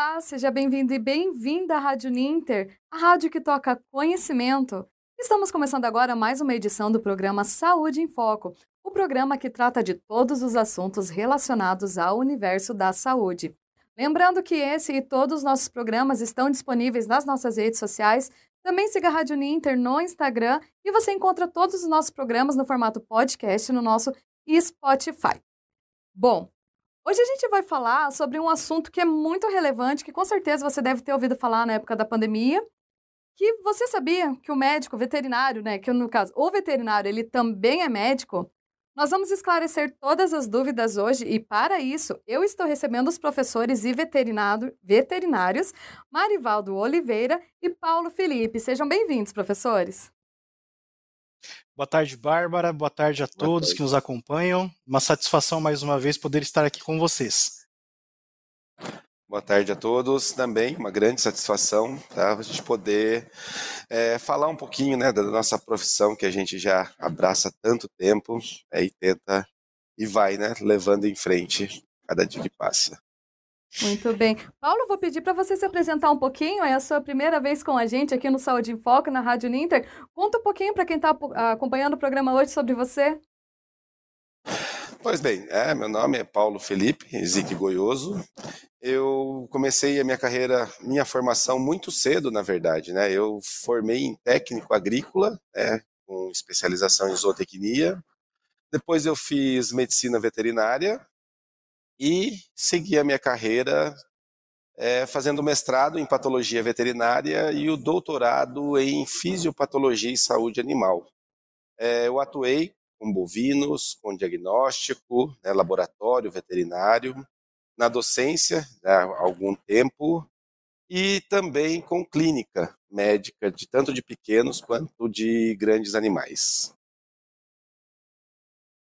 Olá, seja bem-vindo e bem-vinda à Rádio Ninter, a rádio que toca conhecimento. Estamos começando agora mais uma edição do programa Saúde em Foco, o programa que trata de todos os assuntos relacionados ao universo da saúde. Lembrando que esse e todos os nossos programas estão disponíveis nas nossas redes sociais. Também siga a Rádio Ninter no Instagram e você encontra todos os nossos programas no formato podcast no nosso Spotify. Bom, Hoje a gente vai falar sobre um assunto que é muito relevante, que com certeza você deve ter ouvido falar na época da pandemia, que você sabia que o médico veterinário, né, que no caso, o veterinário, ele também é médico? Nós vamos esclarecer todas as dúvidas hoje e para isso eu estou recebendo os professores e veterinários Marivaldo Oliveira e Paulo Felipe. Sejam bem-vindos, professores. Boa tarde, Bárbara. Boa tarde a todos tarde. que nos acompanham. Uma satisfação mais uma vez poder estar aqui com vocês. Boa tarde a todos. Também uma grande satisfação tá? a gente poder é, falar um pouquinho né, da nossa profissão que a gente já abraça há tanto tempo é, e tenta e vai né, levando em frente cada dia que passa. Muito bem. Paulo, vou pedir para você se apresentar um pouquinho. É a sua primeira vez com a gente aqui no Saúde em Foco, na Rádio Ninter. Conta um pouquinho para quem está acompanhando o programa hoje sobre você. Pois bem, é, meu nome é Paulo Felipe Zique Goioso. Eu comecei a minha carreira, minha formação muito cedo, na verdade. Né? Eu formei em técnico agrícola, né, com especialização em zootecnia. Depois eu fiz medicina veterinária e segui a minha carreira é, fazendo mestrado em patologia veterinária e o doutorado em fisiopatologia e saúde animal. É, eu atuei com bovinos, com diagnóstico, né, laboratório veterinário, na docência né, há algum tempo e também com clínica médica, de tanto de pequenos quanto de grandes animais.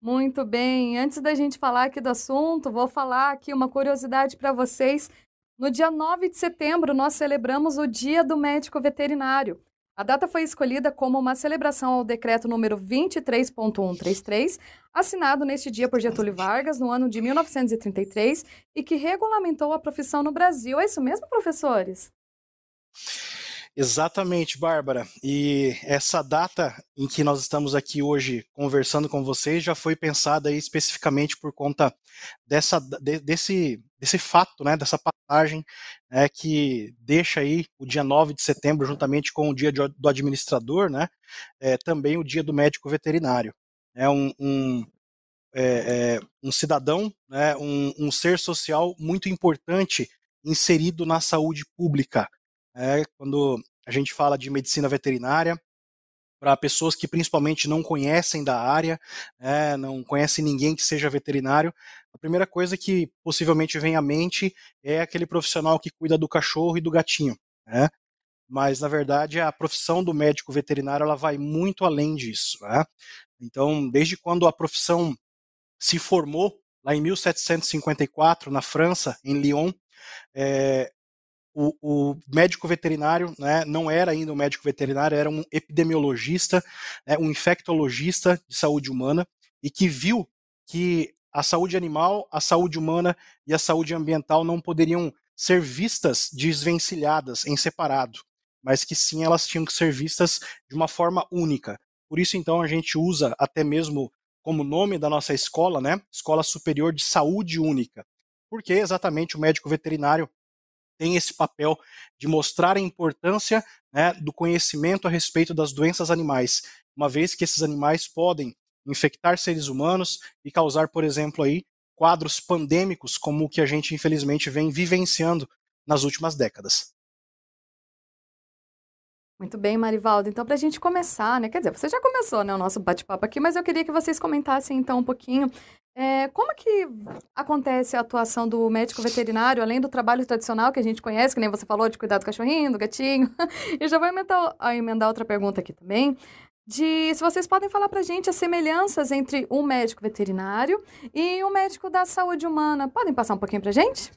Muito bem. Antes da gente falar aqui do assunto, vou falar aqui uma curiosidade para vocês. No dia 9 de setembro, nós celebramos o Dia do Médico Veterinário. A data foi escolhida como uma celebração ao decreto número 23.133, assinado neste dia por Getúlio Vargas no ano de 1933 e que regulamentou a profissão no Brasil. É isso mesmo, professores? Exatamente, Bárbara. E essa data em que nós estamos aqui hoje conversando com vocês já foi pensada especificamente por conta dessa, de, desse, desse fato, né, dessa passagem né, que deixa aí o dia 9 de setembro, juntamente com o dia do administrador, né, é, também o dia do médico veterinário. É um, um, é, é, um cidadão, né, um, um ser social muito importante inserido na saúde pública. É, quando a gente fala de medicina veterinária, para pessoas que principalmente não conhecem da área, é, não conhecem ninguém que seja veterinário, a primeira coisa que possivelmente vem à mente é aquele profissional que cuida do cachorro e do gatinho. Né? Mas, na verdade, a profissão do médico veterinário ela vai muito além disso. Né? Então, desde quando a profissão se formou, lá em 1754, na França, em Lyon, é, o, o, médico veterinário né, não era ainda um médico veterinário, era um epidemiologista, né, um infectologista de saúde humana, e que viu que a saúde animal, a saúde humana e a saúde ambiental não poderiam ser vistas desvencilhadas, em separado, mas que sim elas tinham que ser vistas de uma forma única. Por isso, então, a gente usa até mesmo como nome da nossa escola, né, Escola Superior de Saúde Única, porque exatamente o médico veterinário tem esse papel de mostrar a importância né, do conhecimento a respeito das doenças animais, uma vez que esses animais podem infectar seres humanos e causar, por exemplo, aí quadros pandêmicos como o que a gente infelizmente vem vivenciando nas últimas décadas. Muito bem, Marivaldo. Então, para a gente começar, né? Quer dizer, você já começou, né, o nosso bate-papo aqui, mas eu queria que vocês comentassem então um pouquinho é, como que acontece a atuação do médico veterinário, além do trabalho tradicional que a gente conhece, que nem você falou, de cuidar do cachorrinho, do gatinho? e já vou emendar, emendar outra pergunta aqui também, de se vocês podem falar para a gente as semelhanças entre um médico veterinário e um médico da saúde humana. Podem passar um pouquinho para a gente?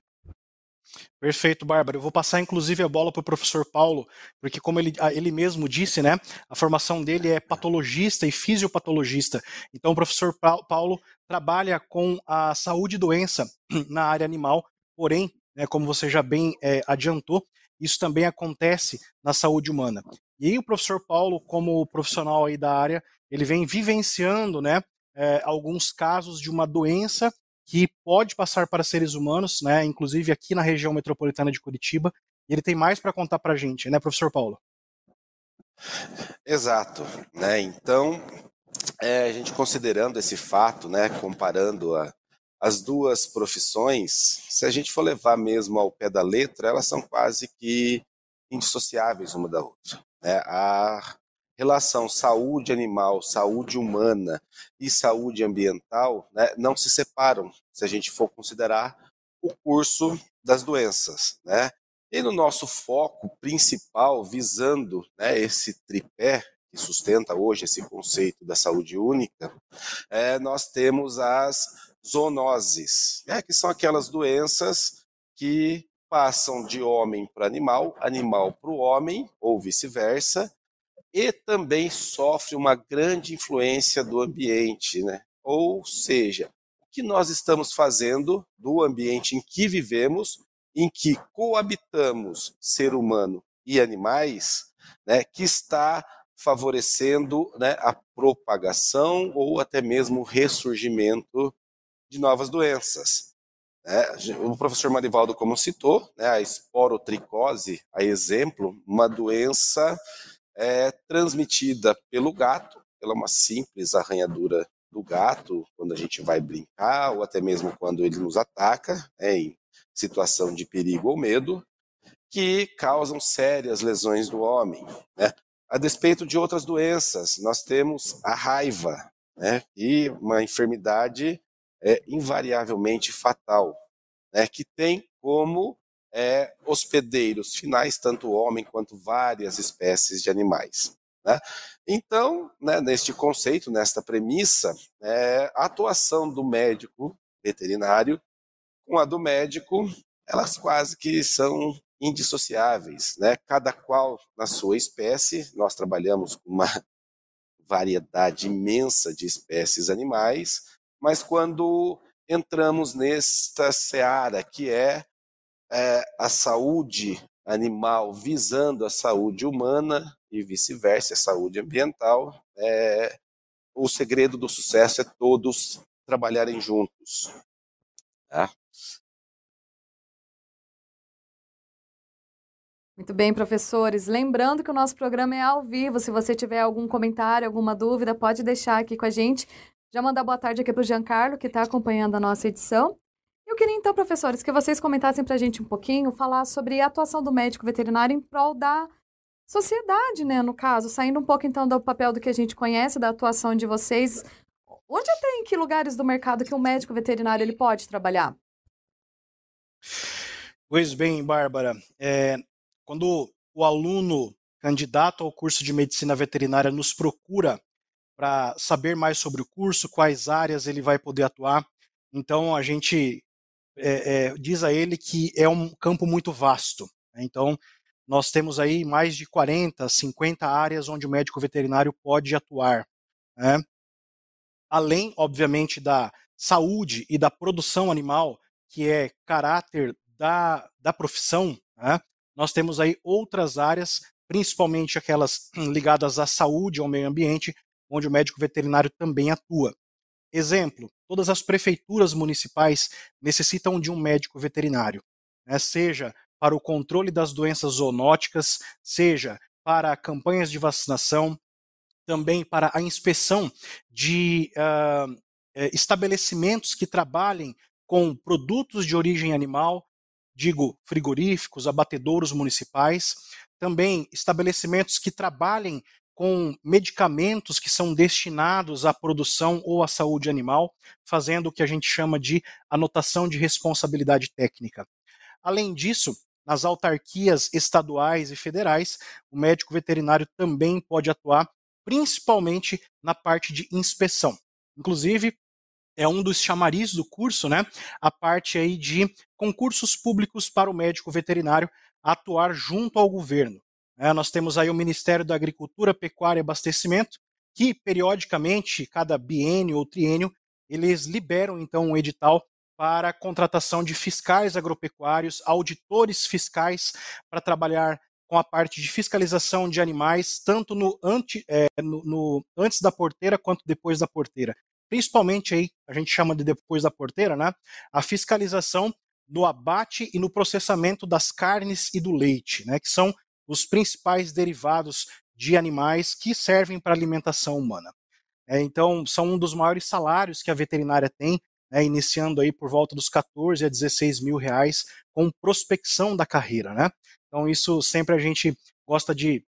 Perfeito, Bárbara. Eu vou passar inclusive a bola para o professor Paulo, porque como ele, ele mesmo disse, né, a formação dele é patologista e fisiopatologista. Então o professor Paulo trabalha com a saúde e doença na área animal, porém né, como você já bem é, adiantou, isso também acontece na saúde humana. E aí o professor Paulo, como profissional aí da área, ele vem vivenciando né, é, alguns casos de uma doença que pode passar para seres humanos, né, inclusive aqui na região metropolitana de Curitiba, e ele tem mais para contar para a gente, né, professor Paulo? Exato, né? Então, é, a gente considerando esse fato, né, comparando a, as duas profissões, se a gente for levar mesmo ao pé da letra, elas são quase que indissociáveis uma da outra. Né? A relação saúde animal, saúde humana e saúde ambiental né, não se separam se a gente for considerar o curso das doenças. Né? E no nosso foco principal, visando né, esse tripé que sustenta hoje esse conceito da saúde única, é, nós temos as zoonoses, né, que são aquelas doenças que passam de homem para animal, animal para o homem, ou vice-versa, e também sofre uma grande influência do ambiente, né? Ou seja, o que nós estamos fazendo do ambiente em que vivemos, em que coabitamos ser humano e animais, né, que está favorecendo né, a propagação ou até mesmo o ressurgimento de novas doenças. Né? O professor Marivaldo, como citou, né, a esporotricose, a exemplo, uma doença é transmitida pelo gato, pela uma simples arranhadura do gato, quando a gente vai brincar, ou até mesmo quando ele nos ataca, né, em situação de perigo ou medo, que causam sérias lesões no homem. Né? A despeito de outras doenças, nós temos a raiva, né? e uma enfermidade é, invariavelmente fatal, né? que tem como é, hospedeiros finais, tanto homem quanto várias espécies de animais. Né? Então, né, neste conceito, nesta premissa, é, a atuação do médico veterinário com a do médico, elas quase que são indissociáveis, né? Cada qual na sua espécie. Nós trabalhamos com uma variedade imensa de espécies animais, mas quando entramos nesta seara que é é, a saúde animal visando a saúde humana e vice-versa, a saúde ambiental, é, o segredo do sucesso é todos trabalharem juntos. Tá? Muito bem, professores. Lembrando que o nosso programa é ao vivo. Se você tiver algum comentário, alguma dúvida, pode deixar aqui com a gente. Já mandar boa tarde aqui para o Giancarlo, que está acompanhando a nossa edição. Eu queria então, professores, que vocês comentassem para a gente um pouquinho, falar sobre a atuação do médico veterinário em prol da sociedade, né, no caso, saindo um pouco então do papel do que a gente conhece, da atuação de vocês. Onde até em que lugares do mercado que o médico veterinário ele pode trabalhar? Pois bem, Bárbara, é, quando o aluno candidato ao curso de medicina veterinária nos procura para saber mais sobre o curso, quais áreas ele vai poder atuar, então a gente é, é, diz a ele que é um campo muito vasto. Né? Então, nós temos aí mais de 40, 50 áreas onde o médico veterinário pode atuar. Né? Além, obviamente, da saúde e da produção animal, que é caráter da, da profissão, né? nós temos aí outras áreas, principalmente aquelas ligadas à saúde, ao meio ambiente, onde o médico veterinário também atua. Exemplo: todas as prefeituras municipais necessitam de um médico veterinário, né? seja para o controle das doenças zoonóticas, seja para campanhas de vacinação, também para a inspeção de uh, estabelecimentos que trabalhem com produtos de origem animal, digo frigoríficos, abatedouros municipais, também estabelecimentos que trabalhem com medicamentos que são destinados à produção ou à saúde animal, fazendo o que a gente chama de anotação de responsabilidade técnica. Além disso, nas autarquias estaduais e federais, o médico veterinário também pode atuar, principalmente na parte de inspeção. Inclusive, é um dos chamariz do curso, né? A parte aí de concursos públicos para o médico veterinário atuar junto ao governo. É, nós temos aí o Ministério da Agricultura, Pecuária e Abastecimento, que periodicamente, cada biênio ou triênio, eles liberam então um edital para a contratação de fiscais agropecuários, auditores fiscais para trabalhar com a parte de fiscalização de animais, tanto no, ante, é, no, no, antes da porteira quanto depois da porteira. Principalmente aí, a gente chama de depois da porteira, né? A fiscalização no abate e no processamento das carnes e do leite, né? Que são os principais derivados de animais que servem para alimentação humana. É, então, são um dos maiores salários que a veterinária tem, né, iniciando aí por volta dos 14 a 16 mil reais com prospecção da carreira, né? Então, isso sempre a gente gosta de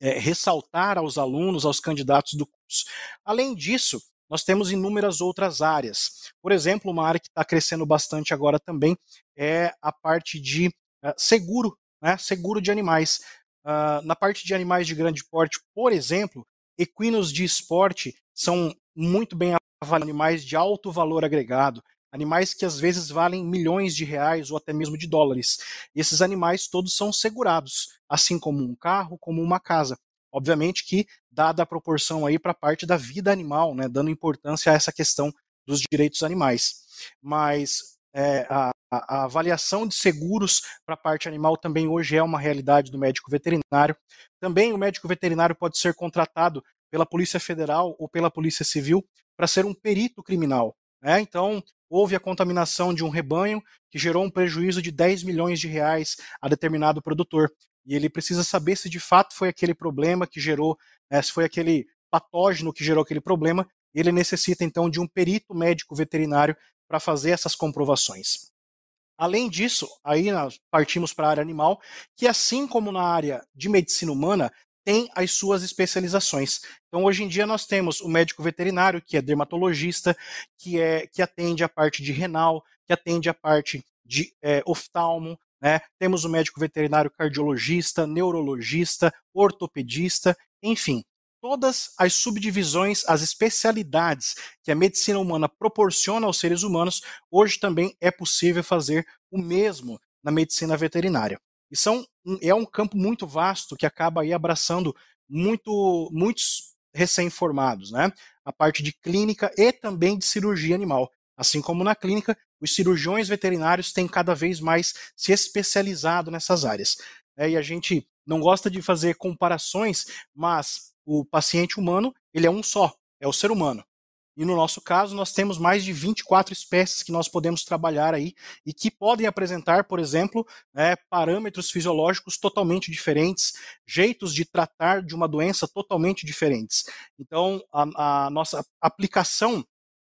é, ressaltar aos alunos, aos candidatos do curso. Além disso, nós temos inúmeras outras áreas. Por exemplo, uma área que está crescendo bastante agora também é a parte de uh, seguro, né, seguro de animais. Uh, na parte de animais de grande porte, por exemplo, equinos de esporte são muito bem avaliados, animais de alto valor agregado animais que às vezes valem milhões de reais ou até mesmo de dólares. E esses animais todos são segurados, assim como um carro, como uma casa. Obviamente que dada a proporção aí para a parte da vida animal, né, dando importância a essa questão dos direitos animais. Mas é, a, a, avaliação de seguros para a parte animal também hoje é uma realidade do médico veterinário. Também o médico veterinário pode ser contratado pela Polícia Federal ou pela Polícia Civil para ser um perito criminal. Né? Então, houve a contaminação de um rebanho que gerou um prejuízo de 10 milhões de reais a determinado produtor. E ele precisa saber se de fato foi aquele problema que gerou, né, se foi aquele patógeno que gerou aquele problema. Ele necessita então de um perito médico veterinário para fazer essas comprovações. Além disso, aí nós partimos para a área animal, que assim como na área de medicina humana, tem as suas especializações. Então, hoje em dia, nós temos o médico veterinário, que é dermatologista, que, é, que atende a parte de renal, que atende a parte de é, oftalmo, né? temos o médico veterinário cardiologista, neurologista, ortopedista, enfim, todas as subdivisões, as especialidades que a medicina humana proporciona aos seres humanos, hoje também é possível fazer o mesmo na medicina veterinária. E são, é um campo muito vasto que acaba aí abraçando muito, muitos recém-formados, né? A parte de clínica e também de cirurgia animal. Assim como na clínica, os cirurgiões veterinários têm cada vez mais se especializado nessas áreas. É, e a gente não gosta de fazer comparações, mas o paciente humano, ele é um só, é o ser humano. E no nosso caso, nós temos mais de 24 espécies que nós podemos trabalhar aí e que podem apresentar, por exemplo, né, parâmetros fisiológicos totalmente diferentes, jeitos de tratar de uma doença totalmente diferentes. Então, a, a nossa aplicação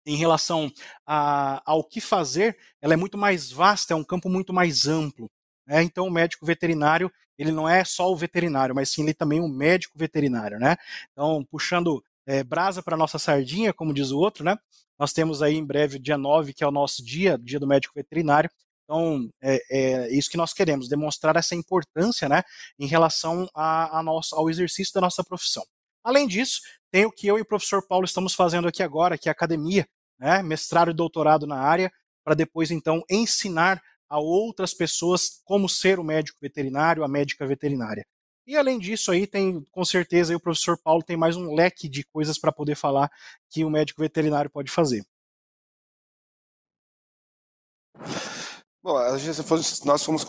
em relação a, ao que fazer, ela é muito mais vasta, é um campo muito mais amplo. Né? Então, o médico veterinário, ele não é só o veterinário, mas sim ele também é um médico veterinário. Né? Então, puxando é, brasa para nossa sardinha, como diz o outro, né? Nós temos aí em breve, dia 9, que é o nosso dia, dia do médico veterinário. Então, é, é isso que nós queremos, demonstrar essa importância, né, em relação a, a nosso, ao exercício da nossa profissão. Além disso, tem o que eu e o professor Paulo estamos fazendo aqui agora, que é academia, né, mestrado e doutorado na área, para depois, então, ensinar a outras pessoas como ser o médico veterinário, a médica veterinária. E além disso aí tem, com certeza, aí o professor Paulo tem mais um leque de coisas para poder falar que o médico veterinário pode fazer. Bom, nós fomos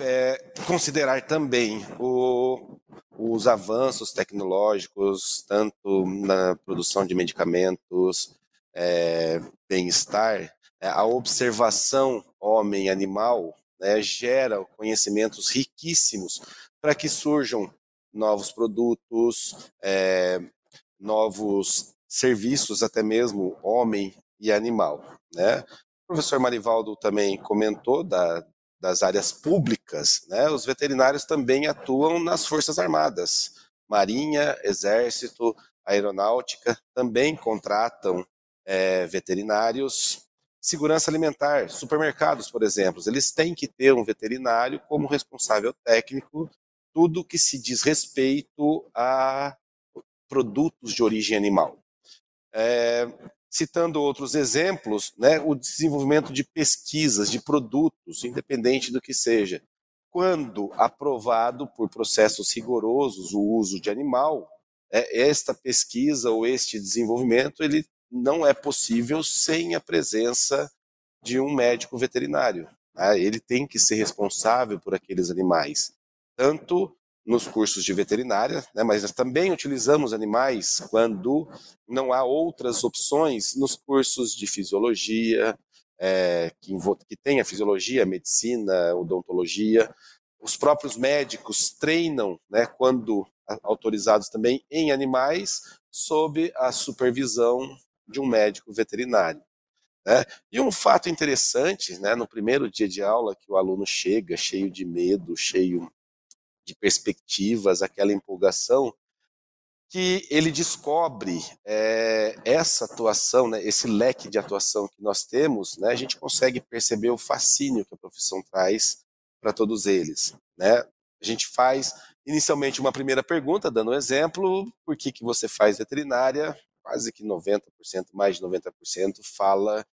é, considerar também o, os avanços tecnológicos, tanto na produção de medicamentos, é, bem-estar, a observação homem-animal né, gera conhecimentos riquíssimos para que surjam novos produtos, é, novos serviços, até mesmo homem e animal. Né? O professor Marivaldo também comentou da, das áreas públicas, né? os veterinários também atuam nas Forças Armadas, Marinha, Exército, Aeronáutica, também contratam é, veterinários. Segurança alimentar, supermercados, por exemplo, eles têm que ter um veterinário como responsável técnico tudo que se diz respeito a produtos de origem animal. É, citando outros exemplos, né, o desenvolvimento de pesquisas, de produtos, independente do que seja. Quando aprovado por processos rigorosos o uso de animal, é, esta pesquisa ou este desenvolvimento ele não é possível sem a presença de um médico veterinário. Né? Ele tem que ser responsável por aqueles animais, tanto nos cursos de veterinária, né, mas nós também utilizamos animais quando não há outras opções nos cursos de fisiologia, é, que, que tem a fisiologia, medicina, odontologia. Os próprios médicos treinam, né, quando autorizados também, em animais, sob a supervisão de um médico veterinário. Né? E um fato interessante, né, no primeiro dia de aula, que o aluno chega cheio de medo, cheio de perspectivas, aquela empolgação, que ele descobre é, essa atuação, né, esse leque de atuação que nós temos, né, a gente consegue perceber o fascínio que a profissão traz para todos eles. Né? A gente faz inicialmente uma primeira pergunta, dando um exemplo, por que, que você faz veterinária? Quase que 90%, mais de 90% fala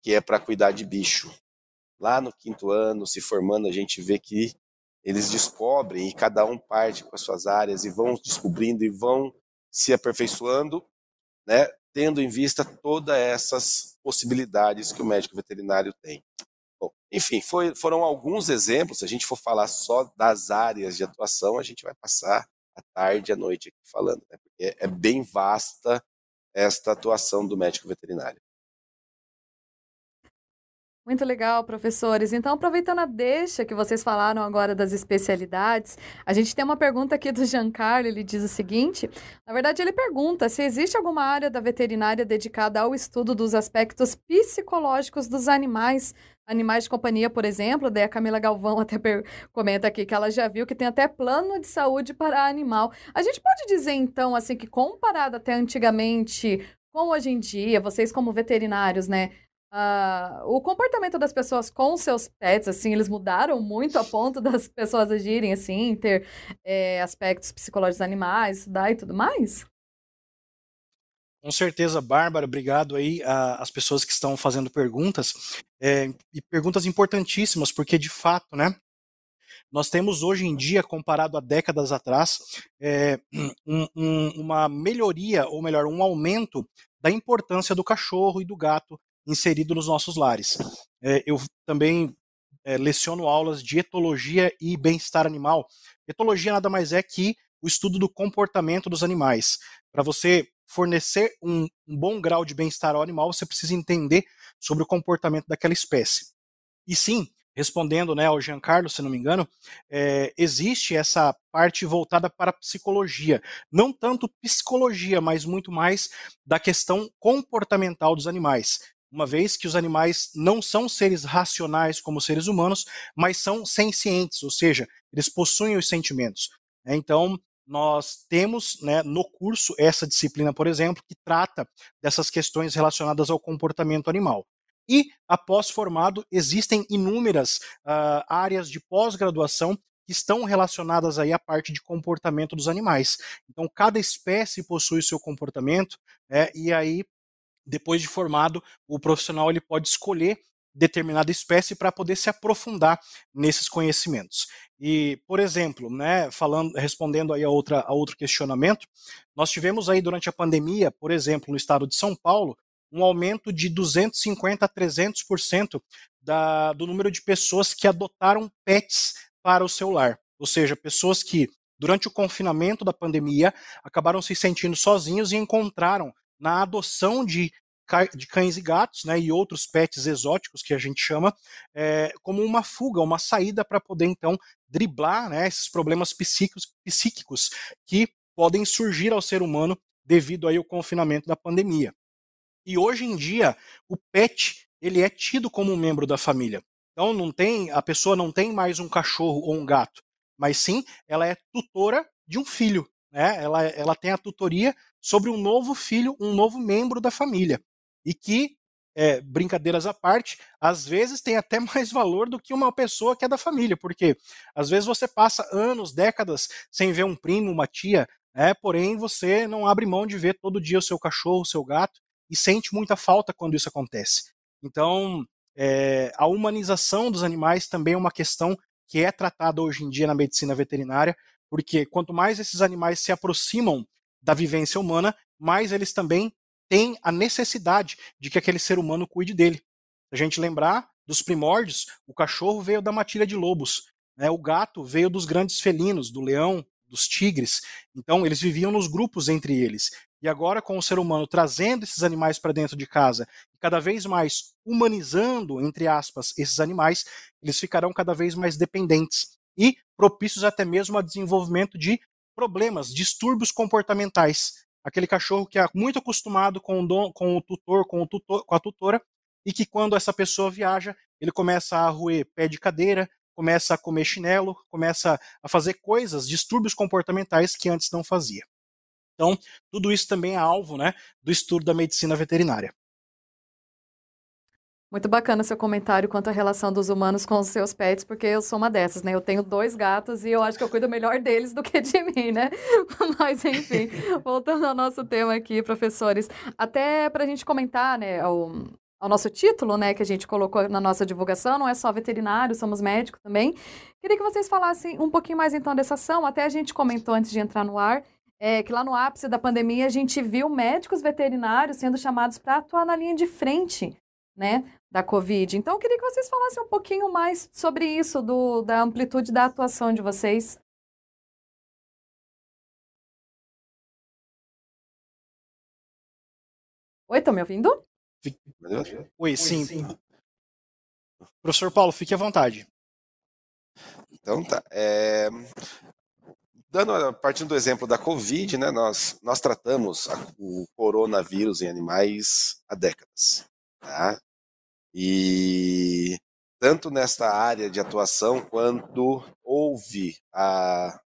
que é para cuidar de bicho. Lá no quinto ano, se formando, a gente vê que eles descobrem e cada um parte com as suas áreas e vão descobrindo e vão se aperfeiçoando, né, tendo em vista todas essas possibilidades que o médico veterinário tem. Bom, enfim, foi, foram alguns exemplos. Se a gente for falar só das áreas de atuação, a gente vai passar a tarde e a noite aqui falando, né, porque é bem vasta esta atuação do médico veterinário. Muito legal, professores. Então, aproveitando a deixa que vocês falaram agora das especialidades, a gente tem uma pergunta aqui do Giancarlo. Ele diz o seguinte: na verdade, ele pergunta se existe alguma área da veterinária dedicada ao estudo dos aspectos psicológicos dos animais. Animais de companhia, por exemplo, daí a Camila Galvão até comenta aqui que ela já viu que tem até plano de saúde para animal. A gente pode dizer, então, assim, que comparado até antigamente com hoje em dia, vocês como veterinários, né? Uh, o comportamento das pessoas com seus pets, assim, eles mudaram muito a ponto das pessoas agirem assim, ter é, aspectos psicológicos animais, estudar e tudo mais? Com certeza, Bárbara, obrigado aí às pessoas que estão fazendo perguntas, é, e perguntas importantíssimas, porque de fato, né, nós temos hoje em dia, comparado a décadas atrás, é, um, um, uma melhoria, ou melhor, um aumento da importância do cachorro e do gato inserido nos nossos lares. É, eu também é, leciono aulas de etologia e bem-estar animal. Etologia nada mais é que o estudo do comportamento dos animais. Para você fornecer um, um bom grau de bem-estar ao animal, você precisa entender sobre o comportamento daquela espécie. E sim, respondendo né, ao Giancarlo, se não me engano, é, existe essa parte voltada para a psicologia. Não tanto psicologia, mas muito mais da questão comportamental dos animais uma vez que os animais não são seres racionais como seres humanos, mas são sencientes, ou seja, eles possuem os sentimentos. Né? Então, nós temos né, no curso essa disciplina, por exemplo, que trata dessas questões relacionadas ao comportamento animal. E, após formado, existem inúmeras uh, áreas de pós-graduação que estão relacionadas aí à parte de comportamento dos animais. Então, cada espécie possui seu comportamento, né, e aí depois de formado, o profissional ele pode escolher determinada espécie para poder se aprofundar nesses conhecimentos. E, por exemplo, né, falando, respondendo aí a, outra, a outro questionamento, nós tivemos aí durante a pandemia, por exemplo, no estado de São Paulo, um aumento de 250 a 300% da, do número de pessoas que adotaram pets para o seu lar. Ou seja, pessoas que, durante o confinamento da pandemia, acabaram se sentindo sozinhos e encontraram na adoção de, de cães e gatos, né, e outros pets exóticos que a gente chama, é, como uma fuga, uma saída para poder então driblar né, esses problemas psíquicos, psíquicos que podem surgir ao ser humano devido aí ao confinamento da pandemia. E hoje em dia, o pet ele é tido como um membro da família. Então não tem, a pessoa não tem mais um cachorro ou um gato, mas sim ela é tutora de um filho. Né? Ela, ela tem a tutoria sobre um novo filho, um novo membro da família. E que, é, brincadeiras à parte, às vezes tem até mais valor do que uma pessoa que é da família, porque às vezes você passa anos, décadas sem ver um primo, uma tia, né? porém você não abre mão de ver todo dia o seu cachorro, o seu gato, e sente muita falta quando isso acontece. Então, é, a humanização dos animais também é uma questão que é tratada hoje em dia na medicina veterinária, porque quanto mais esses animais se aproximam da vivência humana, mais eles também têm a necessidade de que aquele ser humano cuide dele. A gente lembrar dos primórdios, o cachorro veio da matilha de lobos, né? o gato veio dos grandes felinos, do leão, dos tigres. Então, eles viviam nos grupos entre eles. E agora, com o ser humano trazendo esses animais para dentro de casa e cada vez mais humanizando, entre aspas, esses animais, eles ficarão cada vez mais dependentes e propícios até mesmo a desenvolvimento de problemas, distúrbios comportamentais. Aquele cachorro que é muito acostumado com o, don, com o tutor, com, o tutor, com a tutora, e que quando essa pessoa viaja, ele começa a roer pé de cadeira, começa a comer chinelo, começa a fazer coisas, distúrbios comportamentais que antes não fazia. Então, tudo isso também é alvo né, do estudo da medicina veterinária. Muito bacana seu comentário quanto à relação dos humanos com os seus pets, porque eu sou uma dessas, né? Eu tenho dois gatos e eu acho que eu cuido melhor deles do que de mim, né? Mas, enfim, voltando ao nosso tema aqui, professores, até para a gente comentar, né, o, ao nosso título, né, que a gente colocou na nossa divulgação, não é só veterinário, somos médicos também. Queria que vocês falassem um pouquinho mais então dessa ação, até a gente comentou antes de entrar no ar, é, que lá no ápice da pandemia a gente viu médicos veterinários sendo chamados para atuar na linha de frente, né, da Covid. Então, eu queria que vocês falassem um pouquinho mais sobre isso, do, da amplitude da atuação de vocês. Oi, estão me ouvindo? Oi, sim. sim. Professor Paulo, fique à vontade. Então tá. É... Dando, partindo do exemplo da Covid, né, nós, nós tratamos a, o coronavírus em animais há décadas. Tá? E tanto nesta área de atuação quanto houve a,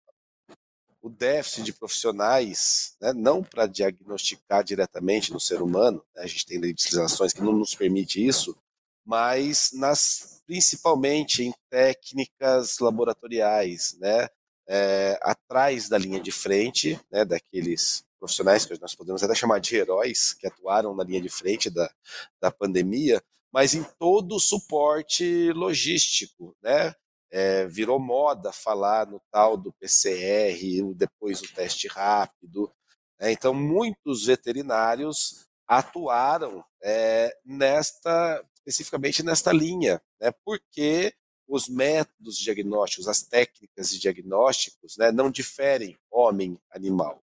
o déficit de profissionais, né, não para diagnosticar diretamente no ser humano, né, a gente tem legislações que não nos permite isso, mas nas, principalmente em técnicas laboratoriais, né, é, atrás da linha de frente, né, daqueles profissionais que nós podemos até chamar de heróis que atuaram na linha de frente da, da pandemia, mas em todo o suporte logístico, né? é, virou moda falar no tal do PCR, depois o teste rápido. Né? Então, muitos veterinários atuaram é, nesta, especificamente nesta linha, né? porque os métodos diagnósticos, as técnicas de diagnósticos, né, não diferem homem-animal.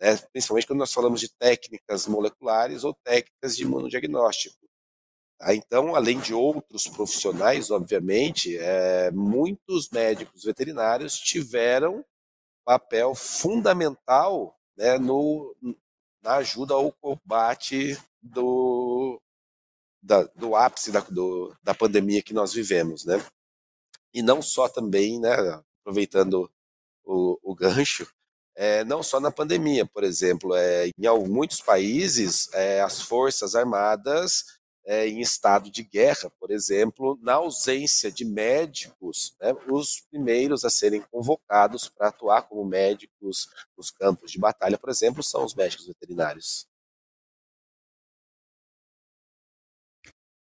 Né? Principalmente quando nós falamos de técnicas moleculares ou técnicas de imunodiagnóstico. Tá? Então, além de outros profissionais, obviamente, é, muitos médicos veterinários tiveram papel fundamental né, no, na ajuda ao combate do, da, do ápice da, do, da pandemia que nós vivemos. Né? E não só também, né, aproveitando o, o gancho, é, não só na pandemia, por exemplo, é, em muitos países é, as forças armadas é, em estado de guerra, por exemplo, na ausência de médicos, né, os primeiros a serem convocados para atuar como médicos nos campos de batalha, por exemplo, são os médicos veterinários.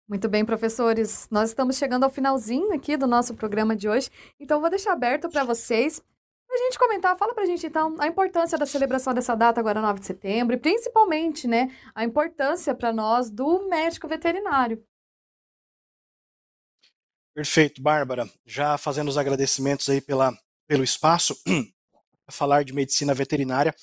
Muito bem, professores. Nós estamos chegando ao finalzinho aqui do nosso programa de hoje, então vou deixar aberto para vocês a gente comentar, fala pra gente então a importância da celebração dessa data agora 9 de setembro e principalmente, né, a importância para nós do médico veterinário. Perfeito, Bárbara. Já fazendo os agradecimentos aí pela, pelo espaço, falar de medicina veterinária,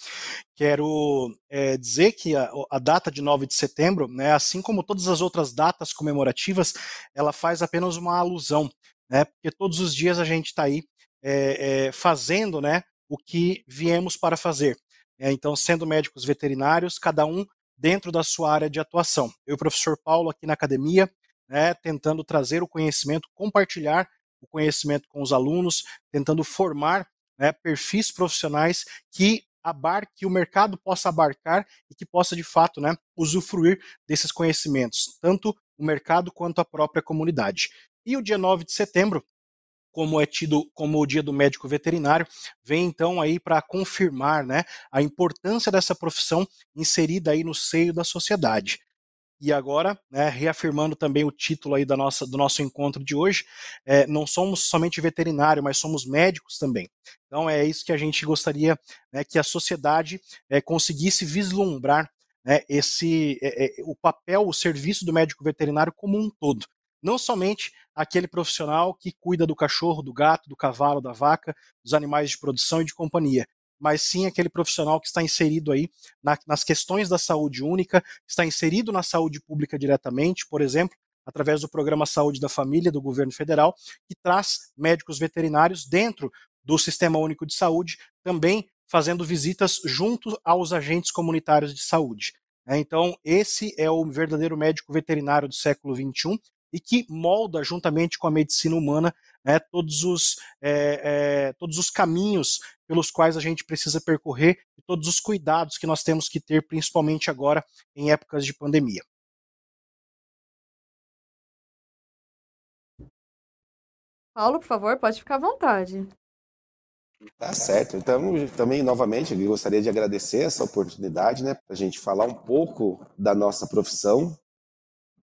quero é, dizer que a, a, data de 9 de setembro, né, assim como todas as outras datas comemorativas, ela faz apenas uma alusão, né, porque todos os dias a gente está aí é, é, fazendo né, o que viemos para fazer. É, então, sendo médicos veterinários, cada um dentro da sua área de atuação. Eu e o professor Paulo aqui na academia, né, tentando trazer o conhecimento, compartilhar o conhecimento com os alunos, tentando formar né, perfis profissionais que abarque, que o mercado possa abarcar e que possa, de fato, né, usufruir desses conhecimentos, tanto o mercado quanto a própria comunidade. E o dia 9 de setembro como é tido como o Dia do Médico Veterinário, vem então aí para confirmar né, a importância dessa profissão inserida aí no seio da sociedade. E agora, né, reafirmando também o título aí da nossa, do nosso encontro de hoje, é, não somos somente veterinário, mas somos médicos também. Então é isso que a gente gostaria né, que a sociedade é, conseguisse vislumbrar né, esse é, é o papel, o serviço do médico veterinário como um todo. Não somente aquele profissional que cuida do cachorro, do gato, do cavalo, da vaca, dos animais de produção e de companhia, mas sim aquele profissional que está inserido aí na, nas questões da saúde única, está inserido na saúde pública diretamente, por exemplo, através do programa Saúde da Família do governo federal, que traz médicos veterinários dentro do Sistema Único de Saúde, também fazendo visitas junto aos agentes comunitários de saúde. É, então, esse é o verdadeiro médico veterinário do século XXI e que molda, juntamente com a medicina humana, né, todos, os, é, é, todos os caminhos pelos quais a gente precisa percorrer e todos os cuidados que nós temos que ter, principalmente agora em épocas de pandemia. Paulo, por favor, pode ficar à vontade. Tá certo. Então, também, novamente, eu gostaria de agradecer essa oportunidade, né, para a gente falar um pouco da nossa profissão,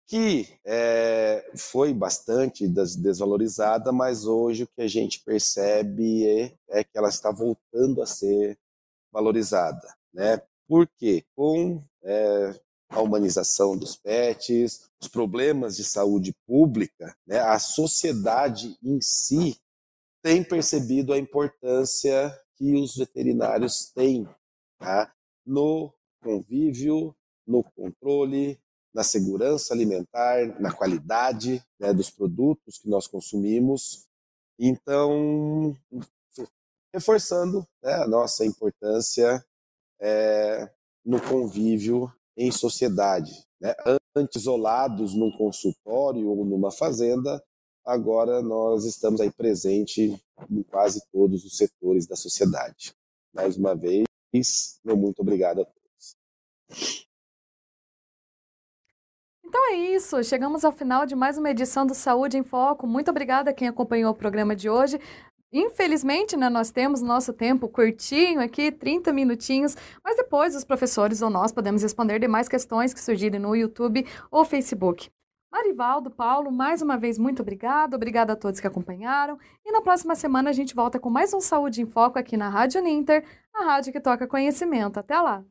que é, foi bastante desvalorizada, mas hoje o que a gente percebe é, é que ela está voltando a ser valorizada, né? Porque com é, a humanização dos pets, os problemas de saúde pública, né, a sociedade em si tem percebido a importância que os veterinários têm tá? no convívio, no controle, na segurança alimentar, na qualidade né, dos produtos que nós consumimos. Então, reforçando né, a nossa importância é, no convívio em sociedade. Né? Antes isolados num consultório ou numa fazenda, agora nós estamos aí presente em quase todos os setores da sociedade. Mais uma vez, meu muito obrigado a todos. Então é isso, chegamos ao final de mais uma edição do Saúde em Foco. Muito obrigada a quem acompanhou o programa de hoje. Infelizmente, né, nós temos nosso tempo curtinho aqui, 30 minutinhos, mas depois os professores ou nós podemos responder demais questões que surgirem no YouTube ou Facebook. Marivaldo, Paulo, mais uma vez muito obrigado, obrigada a todos que acompanharam. E na próxima semana a gente volta com mais um Saúde em Foco aqui na Rádio Ninter, a rádio que toca conhecimento. Até lá!